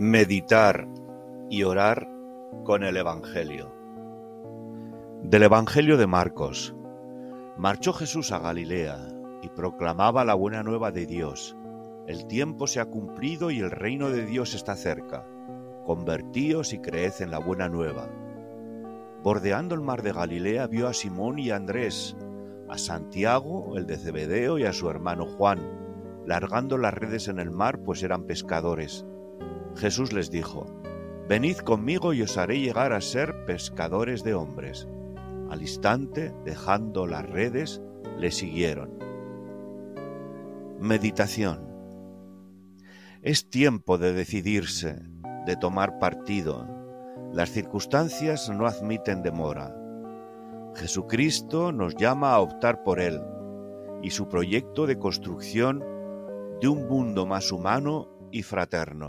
Meditar y orar con el Evangelio. Del Evangelio de Marcos. Marchó Jesús a Galilea y proclamaba la buena nueva de Dios. El tiempo se ha cumplido y el reino de Dios está cerca. Convertíos y creed en la buena nueva. Bordeando el mar de Galilea vio a Simón y a Andrés, a Santiago, el de Zebedeo, y a su hermano Juan, largando las redes en el mar, pues eran pescadores. Jesús les dijo, Venid conmigo y os haré llegar a ser pescadores de hombres. Al instante, dejando las redes, le siguieron. Meditación. Es tiempo de decidirse, de tomar partido. Las circunstancias no admiten demora. Jesucristo nos llama a optar por Él y su proyecto de construcción de un mundo más humano y fraterno.